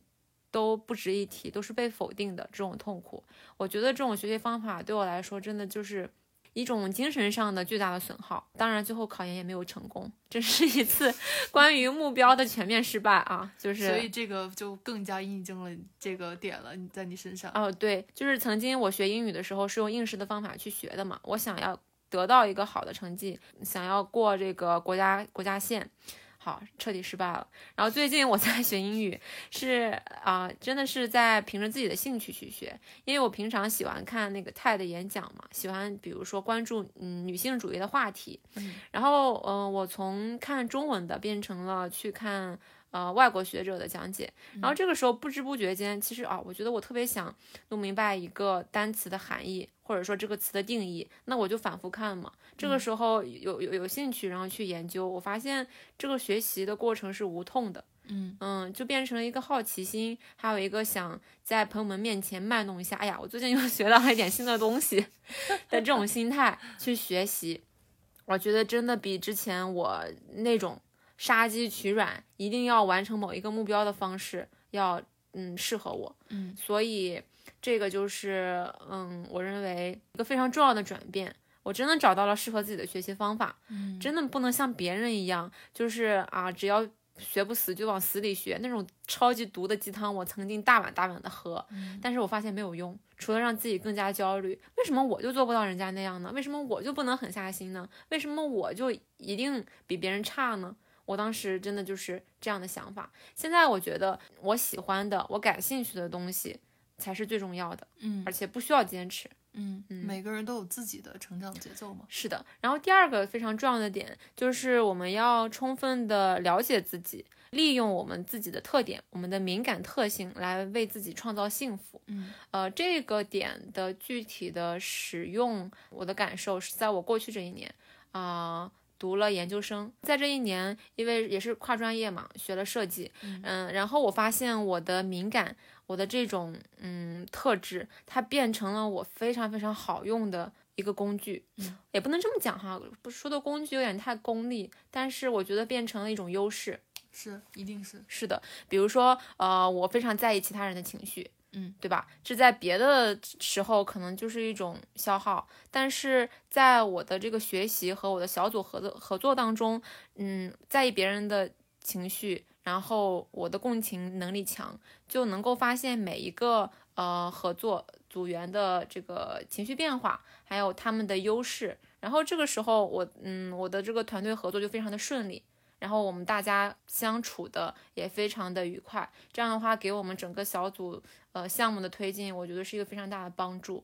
都不值一提，都是被否定的这种痛苦。我觉得这种学习方法对我来说真的就是。一种精神上的巨大的损耗，当然最后考研也没有成功，这是一次 关于目标的全面失败啊！就是，所以这个就更加印证了这个点了，你在你身上哦，对，就是曾经我学英语的时候是用应试的方法去学的嘛，我想要得到一个好的成绩，想要过这个国家国家线。好，彻底失败了。然后最近我在学英语，是啊，真的是在凭着自己的兴趣去学，因为我平常喜欢看那个泰的演讲嘛，喜欢比如说关注嗯女性主义的话题，然后嗯，我从看中文的变成了去看。呃，外国学者的讲解，然后这个时候不知不觉间，其实啊，我觉得我特别想弄明白一个单词的含义，或者说这个词的定义，那我就反复看嘛。这个时候有有有兴趣，然后去研究，我发现这个学习的过程是无痛的，嗯嗯，就变成了一个好奇心，还有一个想在朋友们面前卖弄一下，哎呀，我最近又 学到了一点新的东西的这种心态去学习。我觉得真的比之前我那种杀鸡取卵，一定要完成某一个目标的方式要嗯适合我。嗯，所以这个就是嗯，我认为一个非常重要的转变。我真的找到了适合自己的学习方法。嗯，真的不能像别人一样，就是啊，只要学不死就往死里学那种超级毒的鸡汤。我曾经大碗大碗的喝，但是我发现没有用，除了让自己更加焦虑。为什么我就做不到人家那样呢？为什么我就不能狠下心呢？为什么我就一定比别人差呢？我当时真的就是这样的想法。现在我觉得我喜欢的、我感兴趣的东西才是最重要的，嗯而且不需要坚持。嗯，每个人都有自己的成长节奏嘛。是的，然后第二个非常重要的点就是我们要充分的了解自己，利用我们自己的特点、我们的敏感特性来为自己创造幸福。嗯，呃，这个点的具体的使用，我的感受是在我过去这一年啊、读了研究生，在这一年，因为也是跨专业嘛，学了设计，嗯，然后我发现我的敏感，我的这种嗯特质，它变成了我非常非常好用的一个工具，嗯，也不能这么讲哈，不说的工具有点太功利，但是我觉得变成了一种优势。是，一定是。是的，比如说，呃，我非常在意其他人的情绪，嗯，对吧？这在别的时候可能就是一种消耗，但是在我的这个学习和我的小组合作合作当中，嗯，在意别人的情绪，然后我的共情能力强，就能够发现每一个呃合作组员的这个情绪变化，还有他们的优势，然后这个时候我嗯我的这个团队合作就非常的顺利。然后我们大家相处的也非常的愉快，这样的话给我们整个小组呃项目的推进，我觉得是一个非常大的帮助。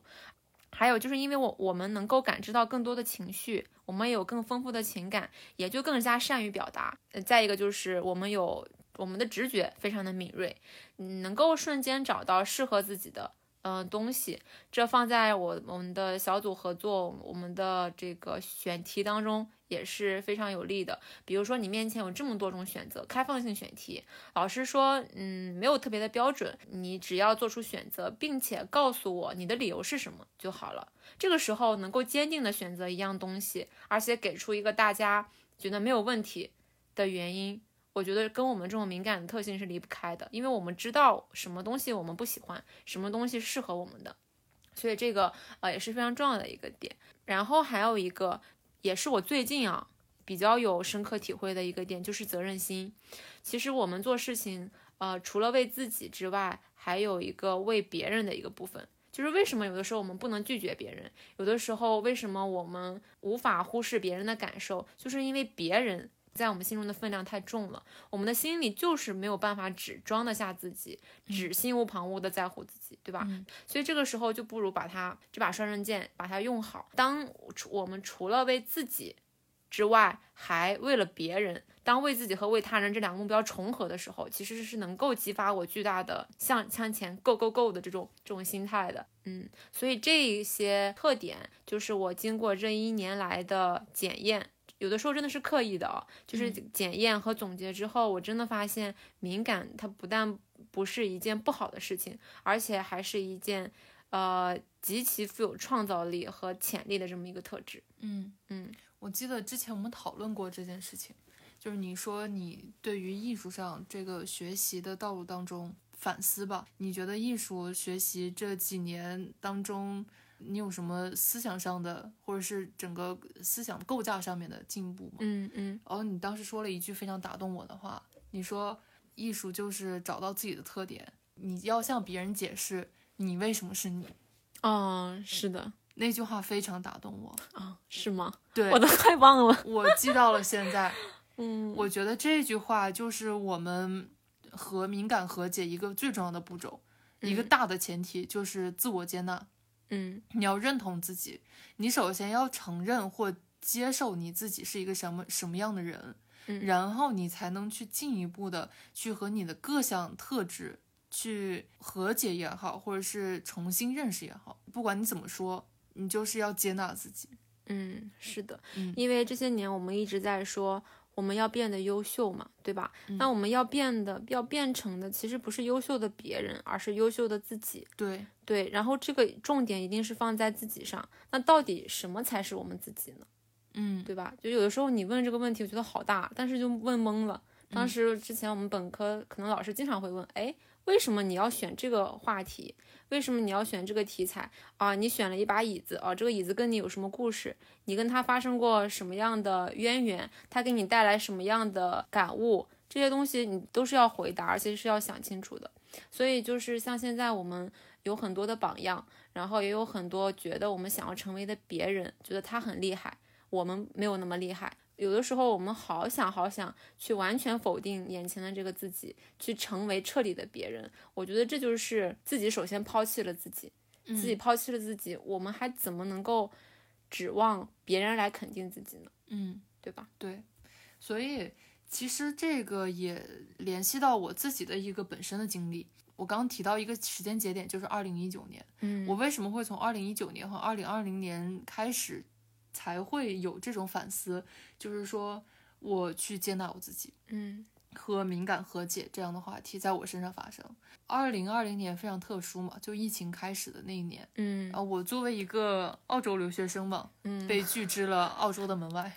还有就是因为我我们能够感知到更多的情绪，我们有更丰富的情感，也就更加善于表达。再一个就是我们有我们的直觉非常的敏锐，嗯，能够瞬间找到适合自己的。嗯、东西，这放在我我们的小组合作，我们的这个选题当中也是非常有利的。比如说，你面前有这么多种选择，开放性选题，老师说，嗯，没有特别的标准，你只要做出选择，并且告诉我你的理由是什么就好了。这个时候能够坚定的选择一样东西，而且给出一个大家觉得没有问题的原因。我觉得跟我们这种敏感的特性是离不开的，因为我们知道什么东西我们不喜欢，什么东西适合我们的，所以这个呃也是非常重要的一个点。然后还有一个，也是我最近啊比较有深刻体会的一个点，就是责任心。其实我们做事情，呃，除了为自己之外，还有一个为别人的一个部分。就是为什么有的时候我们不能拒绝别人，有的时候为什么我们无法忽视别人的感受，就是因为别人。在我们心中的分量太重了，我们的心里就是没有办法只装得下自己，只心无旁骛的在乎自己，对吧？嗯、所以这个时候就不如把它这把双刃剑把它用好。当我们除了为自己之外，还为了别人，当为自己和为他人这两个目标重合的时候，其实是能够激发我巨大的向向前 go go go 的这种这种心态的。嗯，所以这一些特点就是我经过这一年来的检验。有的时候真的是刻意的啊，就是检验和总结之后，我真的发现敏感它不但不是一件不好的事情，而且还是一件呃极其富有创造力和潜力的这么一个特质。嗯嗯，我记得之前我们讨论过这件事情，就是你说你对于艺术上这个学习的道路当中反思吧，你觉得艺术学习这几年当中？你有什么思想上的，或者是整个思想构架上面的进步吗？嗯嗯。然后你当时说了一句非常打动我的话，你说艺术就是找到自己的特点，你要向别人解释你为什么是你。嗯，是的，那句话非常打动我。啊、哦，是吗？对，我都快忘了，我记到了现在。嗯，我觉得这句话就是我们和敏感和解一个最重要的步骤，嗯、一个大的前提就是自我接纳。嗯，你要认同自己，你首先要承认或接受你自己是一个什么什么样的人，嗯，然后你才能去进一步的去和你的各项特质去和解也好，或者是重新认识也好，不管你怎么说，你就是要接纳自己。嗯，是的，嗯，因为这些年我们一直在说我们要变得优秀嘛，对吧？那我们要变的，要变成的，其实不是优秀的别人，而是优秀的自己。对对，然后这个重点一定是放在自己上。那到底什么才是我们自己呢？嗯，对吧？就有的时候你问这个问题，我觉得好大，但是就问懵了。当时之前我们本科可能老师经常会问，哎，为什么你要选这个话题？为什么你要选这个题材啊？你选了一把椅子啊，这个椅子跟你有什么故事？你跟他发生过什么样的渊源？他给你带来什么样的感悟？这些东西你都是要回答，而且是要想清楚的。所以就是像现在我们有很多的榜样，然后也有很多觉得我们想要成为的别人，觉得他很厉害，我们没有那么厉害。有的时候我们好想好想去完全否定眼前的这个自己，去成为彻底的别人。我觉得这就是自己首先抛弃了自己，自己抛弃了自己，我们还怎么能够指望别人来肯定自己呢？嗯，对吧？对，所以其实这个也联系到我自己的一个本身的经历。我刚提到一个时间节点，就是二零一九年。嗯，我为什么会从二零一九年和二零二零年开始？才会有这种反思，就是说我去接纳我自己，嗯，和敏感和解这样的话题在我身上发生。二零二零年非常特殊嘛，就疫情开始的那一年，嗯啊，我作为一个澳洲留学生嘛，嗯，被拒之了澳洲的门外，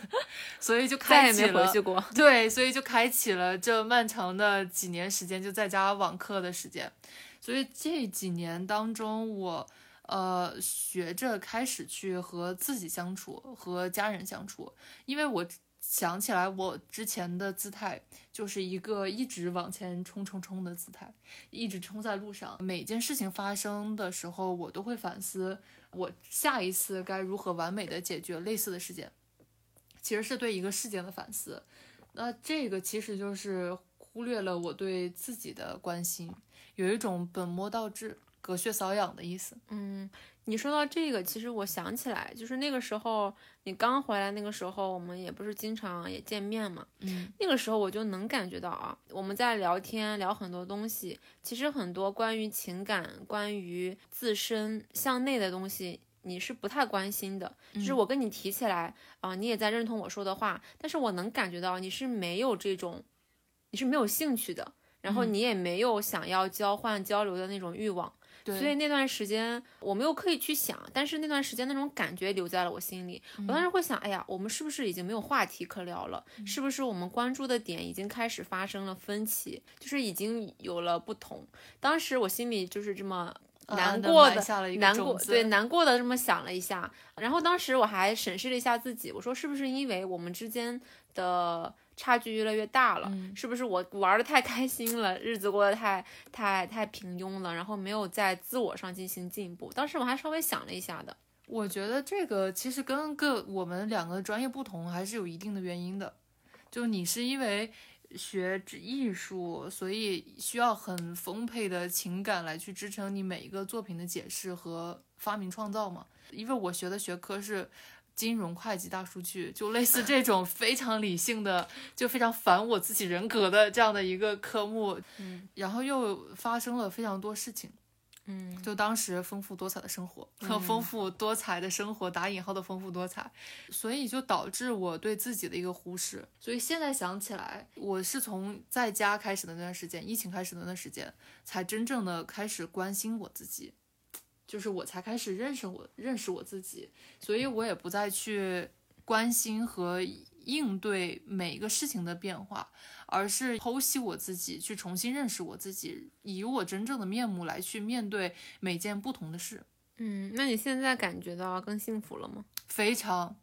所以就再开启也没回去过。对，所以就开启了这漫长的几年时间，就在家网课的时间。所以这几年当中，我。呃，学着开始去和自己相处，和家人相处，因为我想起来，我之前的姿态就是一个一直往前冲冲冲的姿态，一直冲在路上。每件事情发生的时候，我都会反思，我下一次该如何完美的解决类似的事件，其实是对一个事件的反思。那这个其实就是忽略了我对自己的关心，有一种本末倒置。隔靴搔痒的意思。嗯，你说到这个，其实我想起来，就是那个时候你刚回来那个时候，我们也不是经常也见面嘛。嗯，那个时候我就能感觉到啊，我们在聊天聊很多东西，其实很多关于情感、关于自身向内的东西，你是不太关心的。就是我跟你提起来啊，你也在认同我说的话，但是我能感觉到你是没有这种，你是没有兴趣的，然后你也没有想要交换交流的那种欲望。所以那段时间我没有刻意去想，但是那段时间那种感觉留在了我心里。我当时会想，哎呀，我们是不是已经没有话题可聊了？是不是我们关注的点已经开始发生了分歧？就是已经有了不同。当时我心里就是这么难过的，难过，对，难过的这么想了一下。然后当时我还审视了一下自己，我说是不是因为我们之间的。差距越来越大了，是不是我玩的太开心了，日子过得太太太平庸了，然后没有在自我上进行进步？当时我还稍微想了一下的，我觉得这个其实跟个我们两个专业不同，还是有一定的原因的。就你是因为学艺术，所以需要很丰沛的情感来去支撑你每一个作品的解释和发明创造嘛？因为我学的学科是。金融会计大数据就类似这种非常理性的，就非常反我自己人格的这样的一个科目，嗯，然后又发生了非常多事情，嗯，就当时丰富多彩的生活，丰富多彩的生活打引号的丰富多彩，所以就导致我对自己的一个忽视。所以现在想起来，我是从在家开始的那段时间，疫情开始的那段时间，才真正的开始关心我自己。就是我才开始认识我，认识我自己，所以我也不再去关心和应对每一个事情的变化，而是剖析我自己，去重新认识我自己，以我真正的面目来去面对每件不同的事。嗯，那你现在感觉到更幸福了吗？非常，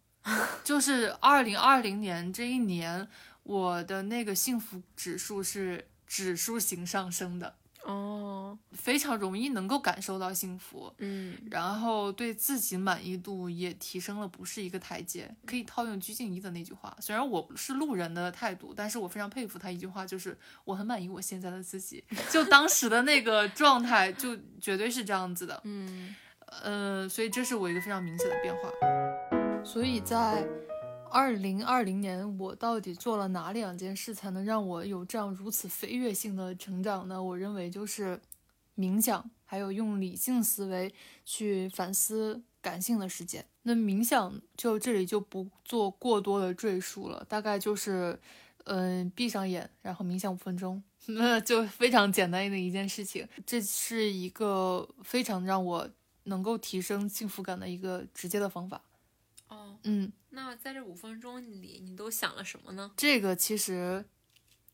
就是二零二零年这一年，我的那个幸福指数是指数型上升的。哦，非常容易能够感受到幸福，嗯，然后对自己满意度也提升了，不是一个台阶。可以套用鞠婧祎的那句话，虽然我是路人的态度，但是我非常佩服他一句话，就是我很满意我现在的自己，就当时的那个状态，就绝对是这样子的，嗯，呃，所以这是我一个非常明显的变化。所以在。二零二零年，我到底做了哪两件事才能让我有这样如此飞跃性的成长呢？我认为就是冥想，还有用理性思维去反思感性的世界。那冥想就这里就不做过多的赘述了，大概就是，嗯、闭上眼，然后冥想五分钟，那就非常简单的一件事情。这是一个非常让我能够提升幸福感的一个直接的方法。哦，嗯，那在这五分钟里，你都想了什么呢？这个其实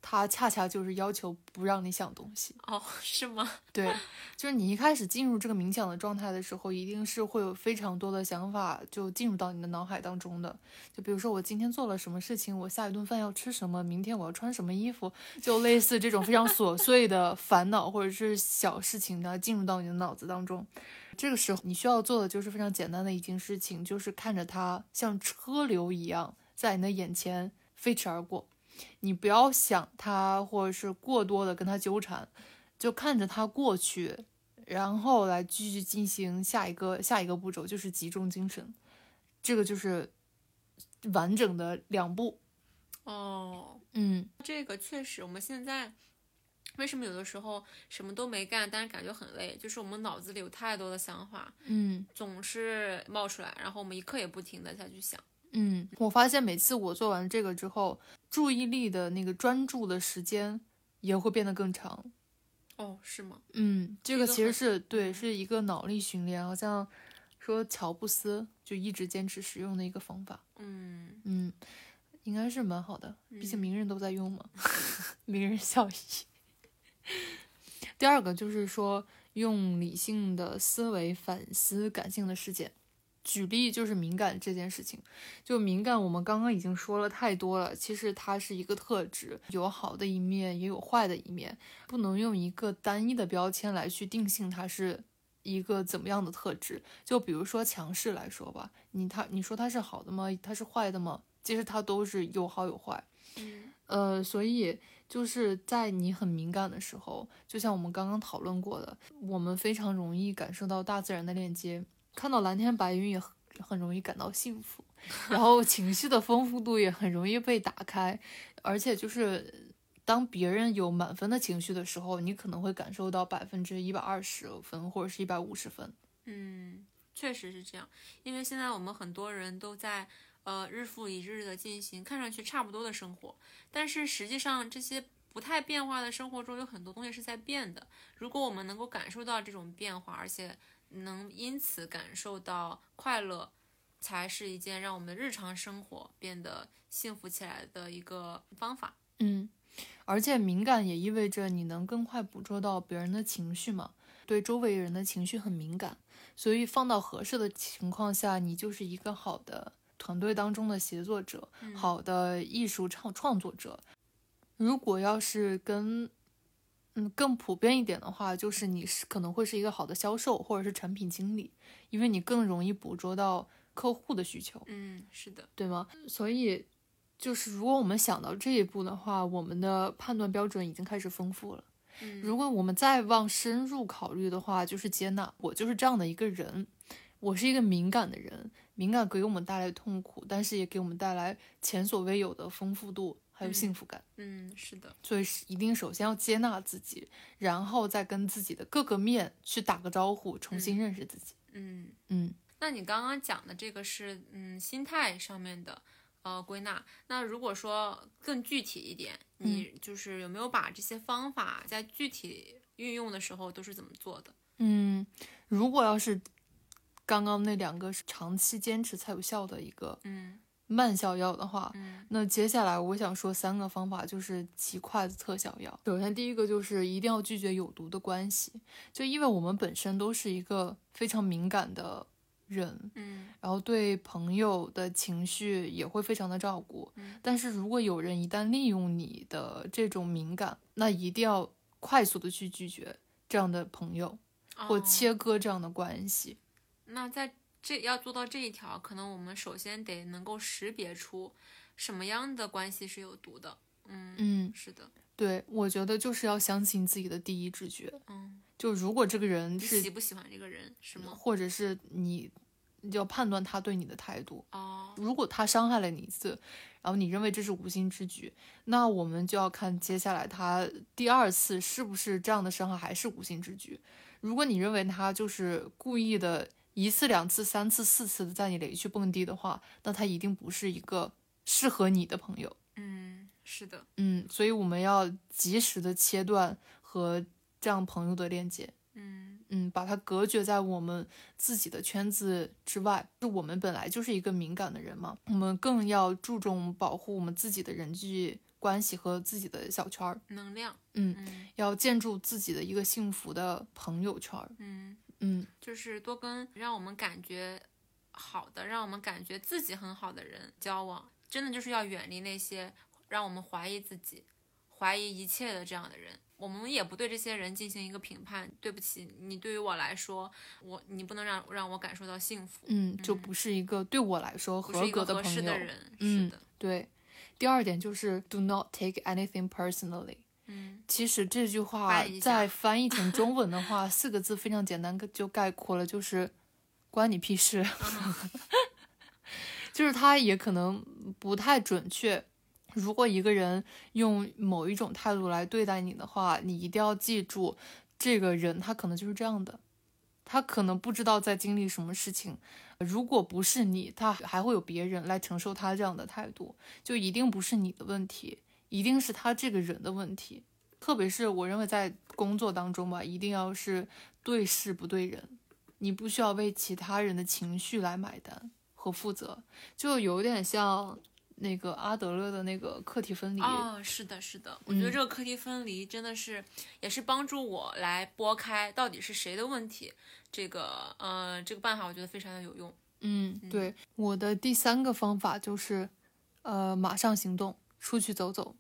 它恰恰就是要求不让你想东西。哦，是吗？对，就是你一开始进入这个冥想的状态的时候，一定是会有非常多的想法就进入到你的脑海当中的。就比如说我今天做了什么事情，我下一顿饭要吃什么，明天我要穿什么衣服，就类似这种非常琐碎的烦恼或者是小事情呢，进入到你的脑子当中。这个时候你需要做的就是非常简单的一件事情，就是看着它像车流一样在你的眼前飞驰而过。你不要想它，或者是过多的跟它纠缠，就看着它过去，然后来继续进行下一个下一个步骤，就是集中精神。这个就是完整的两步。哦，嗯这个确实，我们现在为什么有的时候什么都没干，但是感觉很累，就是我们脑子里有太多的想法，嗯总是冒出来，然后我们一刻也不停的下去想。嗯，我发现每次我做完这个之后，注意力的那个专注的时间也会变得更长。哦，是吗？嗯，这个其实是对，是一个脑力训练，好像说乔布斯就一直坚持使用的一个方法。嗯嗯，应该是蛮好的，毕竟嗯名人都在用嘛，名人效益。第二个就是说，用理性的思维反思感性的事件。举例就是敏感这件事情，就敏感，我们刚刚已经说了太多了。其实它是一个特质，有好的一面，也有坏的一面，不能用一个单一的标签来去定性它是一个怎么样的特质。就比如说强势来说吧，你他你说它是好的吗？它是坏的吗？其实它都是有好有坏。嗯呃，所以就是在你很敏感的时候，就像我们刚刚讨论过的，我们非常容易感受到大自然的链接，看到蓝天白云也很很容易感到幸福，然后情绪的丰富度也很容易被打开，而且就是当别人有满分的情绪的时候，你可能会感受到百分之一百二十分或者是一百五十分。嗯，确实是这样，因为现在我们很多人都在呃日复一日的进行看上去差不多的生活，但是实际上这些不太变化的生活中有很多东西是在变的。如果我们能够感受到这种变化，而且能因此感受到快乐，才是一件让我们日常生活变得幸福起来的一个方法。嗯，而且敏感也意味着你能更快捕捉到别人的情绪嘛，对周围人的情绪很敏感，所以放到合适的情况下，你就是一个好的团队当中的协作者，嗯好的艺术创创作者。如果要是跟嗯更普遍一点的话，就是你是可能会是一个好的销售或者是产品经理，因为你更容易捕捉到客户的需求。嗯，是的，对吗？所以，就是如果我们想到这一步的话，我们的判断标准已经开始丰富了。嗯，如果我们再往深入考虑的话，就是接纳我就是这样的一个人，我是一个敏感的人，敏感给我们带来痛苦，但是也给我们带来前所未有的丰富度还有嗯幸福感。嗯，是的，所以是一定首先要接纳自己，然后再跟自己的各个面去打个招呼，重新嗯认识自己。嗯。嗯那你刚刚讲的这个是嗯心态上面的呃归纳。那如果说更具体一点，你就是有没有把这些方法在具体运用的时候都是怎么做的？嗯，如果要是刚刚那两个是长期坚持才有效的一个嗯慢效药的话，嗯那接下来我想说三个方法，就是极快的特效药。首先，第一个就是一定要拒绝有毒的关系，就因为我们本身都是一个非常敏感的人，嗯然后对朋友的情绪也会非常的照顾。嗯但是如果有人一旦利用你的这种敏感，那一定要快速的去拒绝这样的朋友，或哦切割这样的关系。那在这要做到这一条，可能我们首先得能够识别出什么样的关系是有毒的。嗯嗯，是的，对，我觉得就是要相信自己的第一直觉。嗯，就如果这个人是喜不喜欢这个人是吗？或者是你要判断他对你的态度。哦，如果他伤害了你一次，然后你认为这是无心之举，那我们就要看接下来他第二次是不是这样的伤害还是无心之举。如果你认为他就是故意的，一次、两次、三次、四次的在你雷区蹦迪的话，那他一定不是一个适合你的朋友。嗯，是的，嗯，所以我们要及时的切断和这样朋友的链接。嗯嗯，把它隔绝在我们自己的圈子之外。就我们本来就是一个敏感的人嘛，我们更要注重保护我们自己的人际关系和自己的小圈儿。能量，嗯，嗯要建筑自己的一个幸福的朋友圈儿。嗯，嗯就是多跟让我们感觉好的，让我们感觉自己很好的人交往，真的就是要远离那些让我们怀疑自己、怀疑一切的这样的人。我们也不对这些人进行一个评判。对不起，你对于我来说，我你不能让让我感受到幸福，嗯，就不是一个对我来说合格的合格朋友。适的人。嗯是的，对，第二点就是 do not take anything personally。嗯其实这句话再翻译成中文的话，四个字非常简单，就概括了，就是关你屁事。就是它也可能不太准确。如果一个人用某一种态度来对待你的话，你一定要记住，这个人他可能就是这样的，他可能不知道在经历什么事情。如果不是你，他还会有别人来承受他这样的态度，就一定不是你的问题，一定是他这个人的问题。特别是我认为在工作当中吧，一定要是对事不对人，你不需要为其他人的情绪来买单和负责，就有点像那个阿德勒的那个课题分离。哦，是的，是的，我觉得嗯这个课题分离真的是，也是帮助我来拨开到底是谁的问题。这个，呃，这个办法我觉得非常的有用。嗯，对，我的第三个方法就是，呃，马上行动，出去走走。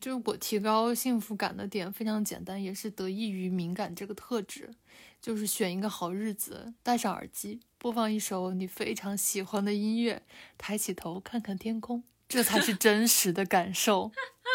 就是我提高幸福感的点非常简单，也是得益于敏感这个特质，就是选一个好日子，戴上耳机，播放一首你非常喜欢的音乐，抬起头看看天空，这才是真实的感受，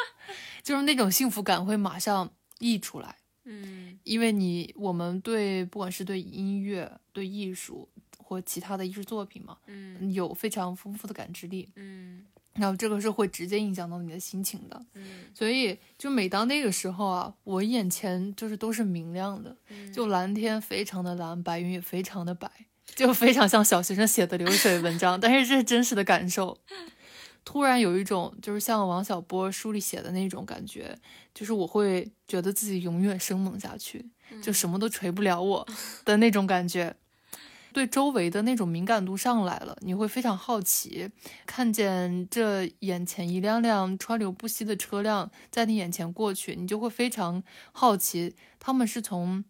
就是那种幸福感会马上溢出来。嗯。因为你我们对不管是对音乐、对艺术或其他的艺术作品嘛，嗯。有非常丰富的感知力，嗯然后这个是会直接影响到你的心情的。嗯所以就每当那个时候啊，我眼前就是都是明亮的，嗯，就蓝天非常的蓝，白云也非常的白，就非常像小学生写的流水文章，但是这是真实的感受。突然有一种就是像王小波书里写的那种感觉，就是我会觉得自己永远生猛下去，就什么都锤不了我的那种感觉。对周围的那种敏感度上来了，你会非常好奇，看见这眼前一辆辆川流不息的车辆在你眼前过去，你就会非常好奇，他们是从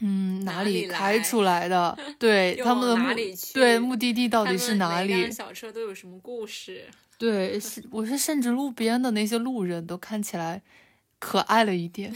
嗯哪哪里开出来的？对他们的对目的地到底是哪里？小车都有什么故事？对，是我是甚至路边的那些路人都看起来可爱了一点。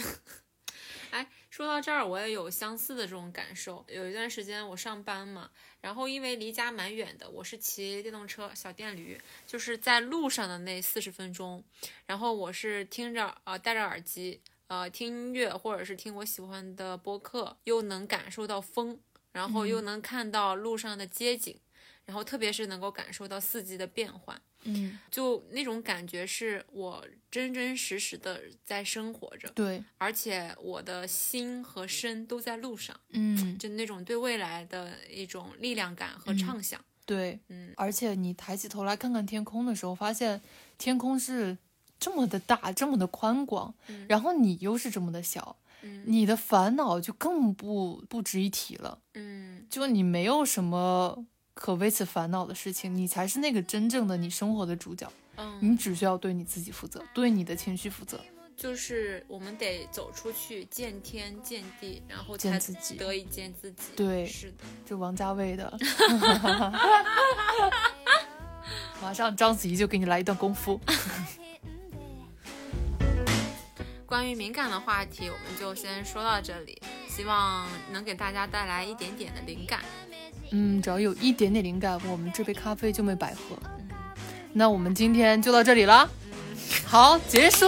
哎，说到这儿，我也有相似的这种感受。有一段时间我上班嘛，然后因为离家蛮远的，我是骑电动车小电驴，就是在路上的那四十分钟，然后我是听着呃戴着耳机呃听音乐，或者是听我喜欢的播客，又能感受到风，然后又能看到路上的街景，然后特别是能够感受到四季的变换。嗯，就那种感觉是我真真实实的在生活着，对，而且我的心和身都在路上，嗯，就那种对未来的一种力量感和嗯畅想。对，嗯。而且你抬起头来看看天空的时候，发现天空是这么的大，这么的宽广，嗯。然后你又是这么的小，嗯。你的烦恼就更不不值一提了。嗯。就你没有什么可为此烦恼的事情，你才是那个真正的你生活的主角。嗯，你只需要对你自己负责，对你的情绪负责。就是我们得走出去，见天见地，然后才见自己得以见自己。对是的。就王家卫的，马上章子怡就给你来一段功夫。关于敏感的话题，我们就先说到这里，希望能给大家带来一点点的灵感。嗯，只要有一点点灵感，我们这杯咖啡就没白喝。那我们今天就到这里了，好，结束。